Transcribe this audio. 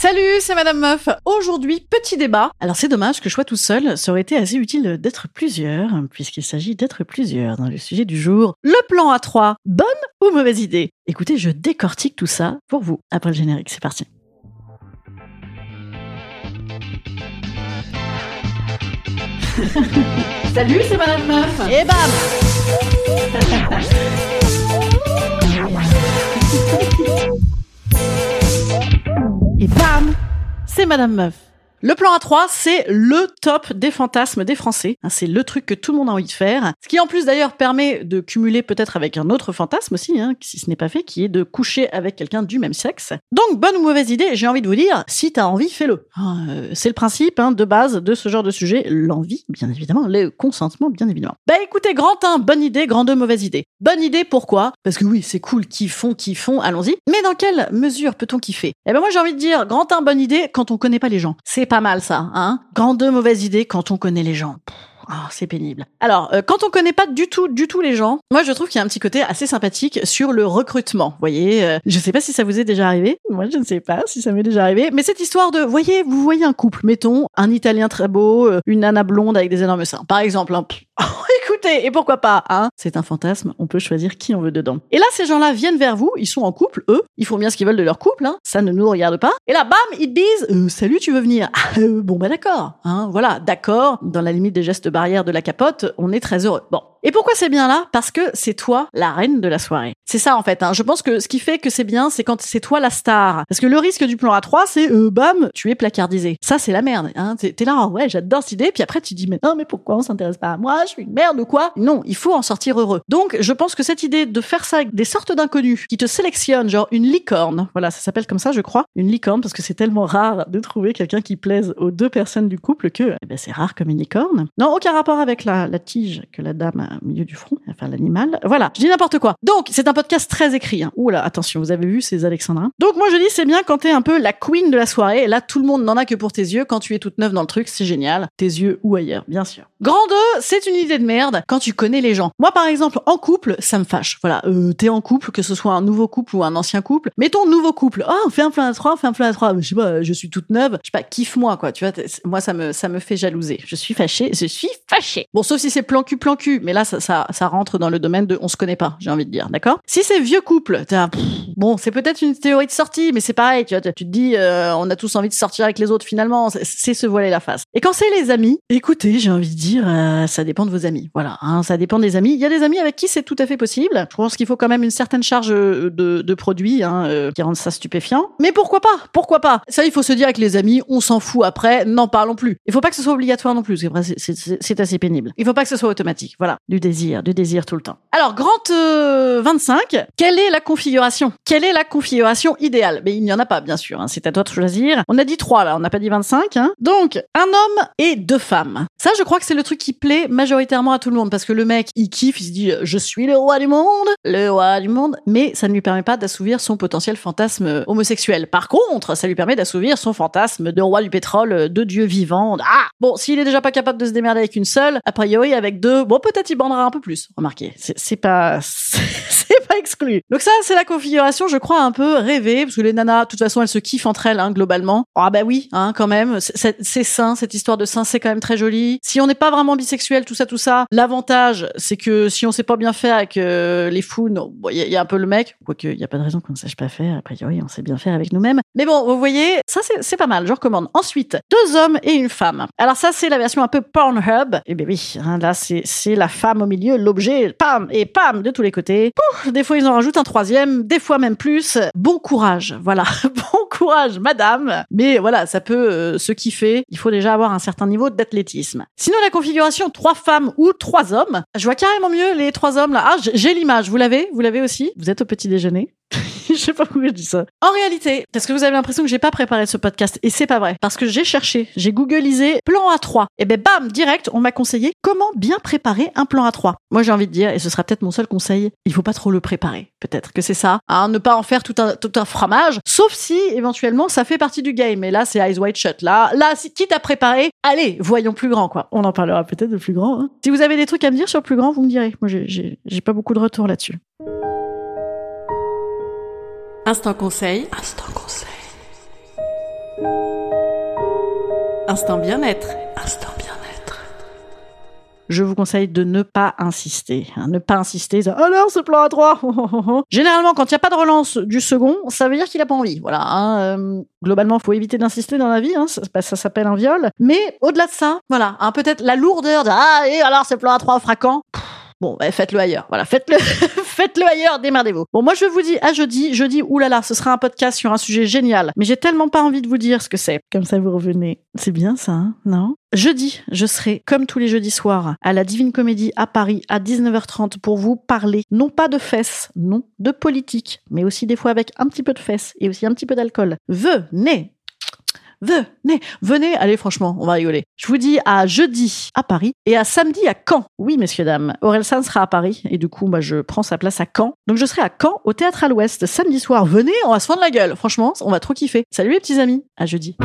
Salut, c'est Madame Meuf. Aujourd'hui, petit débat. Alors c'est dommage que je sois tout seul, ça aurait été assez utile d'être plusieurs, puisqu'il s'agit d'être plusieurs dans le sujet du jour. Le plan A3, bonne ou mauvaise idée? Écoutez, je décortique tout ça pour vous après le générique, c'est parti. Salut, c'est Madame Meuf. Et bam Bam C'est Madame Meuf. Le plan A3, c'est le top des fantasmes des Français. Hein, c'est le truc que tout le monde a envie de faire. Ce qui en plus d'ailleurs permet de cumuler peut-être avec un autre fantasme aussi, hein, si ce n'est pas fait, qui est de coucher avec quelqu'un du même sexe. Donc bonne ou mauvaise idée, j'ai envie de vous dire, si t'as envie, fais-le. Ah, euh, c'est le principe hein, de base de ce genre de sujet, l'envie, bien évidemment, le consentement, bien évidemment. Bah écoutez, grand 1, bonne idée, grand 2, mauvaise idée. Bonne idée, pourquoi? Parce que oui, c'est cool, kiffons, kiffons, allons-y. Mais dans quelle mesure peut-on kiffer? Eh ben moi j'ai envie de dire, grand 1, bonne idée, quand on connaît pas les gens. C'est pas mal ça, hein Grande mauvaise idée quand on connaît les gens. Ah, c'est pénible. Alors, euh, quand on connaît pas du tout, du tout les gens, moi je trouve qu'il y a un petit côté assez sympathique sur le recrutement. Vous voyez, euh, je sais pas si ça vous est déjà arrivé. Moi, je ne sais pas si ça m'est déjà arrivé. Mais cette histoire de, voyez, vous voyez un couple, mettons un Italien très beau, euh, une nana blonde avec des énormes seins, par exemple. hein. Écoutez, et pourquoi pas, hein C'est un fantasme, on peut choisir qui on veut dedans. Et là, ces gens-là viennent vers vous, ils sont en couple, eux, ils font bien ce qu'ils veulent de leur couple, hein, ça ne nous regarde pas. Et là, bam, ils disent, euh, salut, tu veux venir? Ah, euh, Bon, bah d'accord, hein, voilà, d'accord, dans la limite des gestes barrières de la capote, on est très heureux. Bon. Et pourquoi c'est bien là? Parce que c'est toi la reine de la soirée. C'est ça en fait. Hein. Je pense que ce qui fait que c'est bien, c'est quand c'est toi la star. Parce que le risque du plan A3, c'est euh, bam, tu es placardisé. Ça c'est la merde. Hein. T'es là, ouais, j'adore cette idée. Puis après tu dis mais non, mais pourquoi on s'intéresse pas à moi? Je suis une merde ou quoi? Non, il faut en sortir heureux. Donc je pense que cette idée de faire ça avec des sortes d'inconnus qui te sélectionnent, genre une licorne. Voilà, ça s'appelle comme ça, je crois, une licorne parce que c'est tellement rare de trouver quelqu'un qui plaise aux deux personnes du couple que eh ben, c'est rare comme une licorne. Non, aucun rapport avec la, tige que la dame a au milieu du front, enfin l'animal. Voilà, je dis n'importe quoi. Donc c'est un podcast très écrit. Hein. Oula, attention, vous avez vu ces alexandrins. Donc moi je dis c'est bien quand t'es un peu la queen de la soirée. Là tout le monde n'en a que pour tes yeux. Quand tu es toute neuve dans le truc, c'est génial. Tes yeux ou ailleurs, bien sûr. Grand 2, c'est une idée de merde quand tu connais les gens. Moi par exemple en couple, ça me fâche. Voilà, euh, t'es en couple, que ce soit un nouveau couple ou un ancien couple. Mettons nouveau couple. Ah, on fait un plan à trois, on fait un plan à trois. Je sais pas, je suis toute neuve. Je sais pas, kiffe-moi quoi. Tu vois, moi ça me ça me fait jalouser. Je suis fâchée. Je suis fâchée. Bon, sauf si c'est plan cul plan cul. Mais là ça ça rentre dans le domaine de on se connaît pas. J'ai envie de dire, d'accord? Si c'est vieux couple, pff, bon, c'est peut-être une théorie de sortie, mais c'est pareil. Tu vois, tu te dis, euh, on a tous envie de sortir avec les autres finalement. C'est se voiler la face. Et quand c'est les amis, écoutez, j'ai envie de dire, euh, ça dépend de vos amis. Voilà, hein, ça dépend des amis. Il y a des amis avec qui c'est tout à fait possible. Je pense qu'il faut quand même une certaine charge euh, de, produits hein, euh, qui rendent ça stupéfiant. Mais pourquoi pas? Pourquoi pas? Ça, il faut se dire avec les amis, on s'en fout après, n'en parlons plus. Il faut pas que ce soit obligatoire non plus, c'est- assez pénible. Il faut pas que ce soit automatique. Voilà, du désir, du désir tout le temps. Alors, grand euh, 25, quelle est la configuration? Quelle est la configuration idéale? Mais il n'y en a pas, bien sûr. hein, c'est à toi de choisir. On a dit 3 là, on n'a pas dit 25. Hein. Donc, un homme et deux femmes. Ça, je crois que c'est le truc qui plaît majoritairement à tout le monde, parce que le mec, il kiffe, il se dit, je suis le roi du monde, le roi du monde, mais ça ne lui permet pas d'assouvir son potentiel fantasme homosexuel. Par contre, ça lui permet d'assouvir son fantasme de roi du pétrole, de dieu vivant. Ah Bon, s'il est déjà pas capable de se démerder avec une seule, a priori avec deux, bon, peut-être il bandera un peu plus. Remarquez, c'est pas, pas exclu. Donc ça, c'est la configuration, je crois, un peu rêvée, parce que les nanas, de toute façon, elles se kiffent entre elles, hein, globalement. Ah bah oui, hein, quand même. C'est- sain, cette histoire de sain, c'est quand même très joli. Si on n'est pas vraiment bisexuel, tout ça, tout ça, l'avantage, c'est que si on sait pas bien faire avec euh, les fous, non, bon, il y, a- il y a un peu le mec, quoique il y a pas de raison qu'on ne sache pas faire. A priori, on sait bien faire avec nous-mêmes. Mais bon, vous voyez, ça c'est pas mal. Je recommande. Ensuite, deux hommes et une femme. Alors ça, c'est la version un peu Pornhub. Et ben oui, hein, là c'est la femme au milieu, l'objet, pam et pam de tous les côtés. Des fois ils en rajoutent un troisième, des fois même plus. Bon courage, voilà, bon courage, madame. Mais voilà, ça peut euh, se kiffer. Il faut déjà avoir un certain niveau d'athlétisme. Sinon, la configuration trois femmes ou trois hommes, je vois carrément mieux les trois hommes là. Ah, j'ai l'image. Vous l'avez? Vous l'avez aussi? Vous êtes au petit déjeuner? je sais pas pourquoi je dis ça. En réalité, est-ce que vous avez l'impression que j'ai pas préparé ce podcast? Et c'est pas vrai. Parce que j'ai cherché, j'ai googlisé plan A3. Et ben bam, direct, on m'a conseillé comment bien préparer un plan A3. Moi j'ai envie de dire, et ce sera peut-être mon seul conseil, il faut pas trop le préparer. Peut-être que c'est ça. Hein, ne pas en faire tout un, tout un fromage. Sauf si, éventuellement, ça fait partie du game. Et là, c'est eyes wide shut. Là, là, quitte à préparer, allez, voyons plus grand, quoi. On en parlera peut-être de plus grand. Hein. Si vous avez des trucs à me dire sur plus grand, vous me direz. Moi, j'ai pas beaucoup de retour là-dessus. Instant conseil. Instant conseil. Instant bien-être. Instant bien-être. Je vous conseille de ne pas insister. Hein, ne pas insister. Alors, ce plan à trois Généralement, quand il n'y a pas de relance du second, ça veut dire qu'il a pas envie. Voilà. Hein, euh, globalement, faut éviter d'insister dans la vie. Hein, ça, ça s'appelle un viol. Mais au-delà de ça, voilà. Hein, Peut-être la lourdeur de Ah, et alors, ce plan à trois fraquant. Bon, bah, faites-le ailleurs. Voilà, faites-le, faites-le ailleurs, démerdez-vous. Bon, moi, je vous dis à jeudi. Jeudi, oulala, ce sera un podcast sur un sujet génial. Mais j'ai tellement pas envie de vous dire ce que c'est. Comme ça, vous revenez. C'est bien ça, hein non? Jeudi, je serai, comme tous les jeudis soirs, à la Divine Comédie à Paris à 19h30 pour vous parler, non pas de fesses, non, de politique, mais aussi des fois avec un petit peu de fesses et aussi un petit peu d'alcool. Venez venez, venez, allez franchement, on va rigoler. Je vous dis à jeudi à Paris et à samedi à Caen. Oui, messieurs, dames, San sera à Paris et du coup, je prends sa place à Caen. Donc je serai à Caen au Théâtre à l'Ouest samedi soir. Venez, on va se fendre la gueule. Franchement, on va trop kiffer. Salut les petits amis, à jeudi.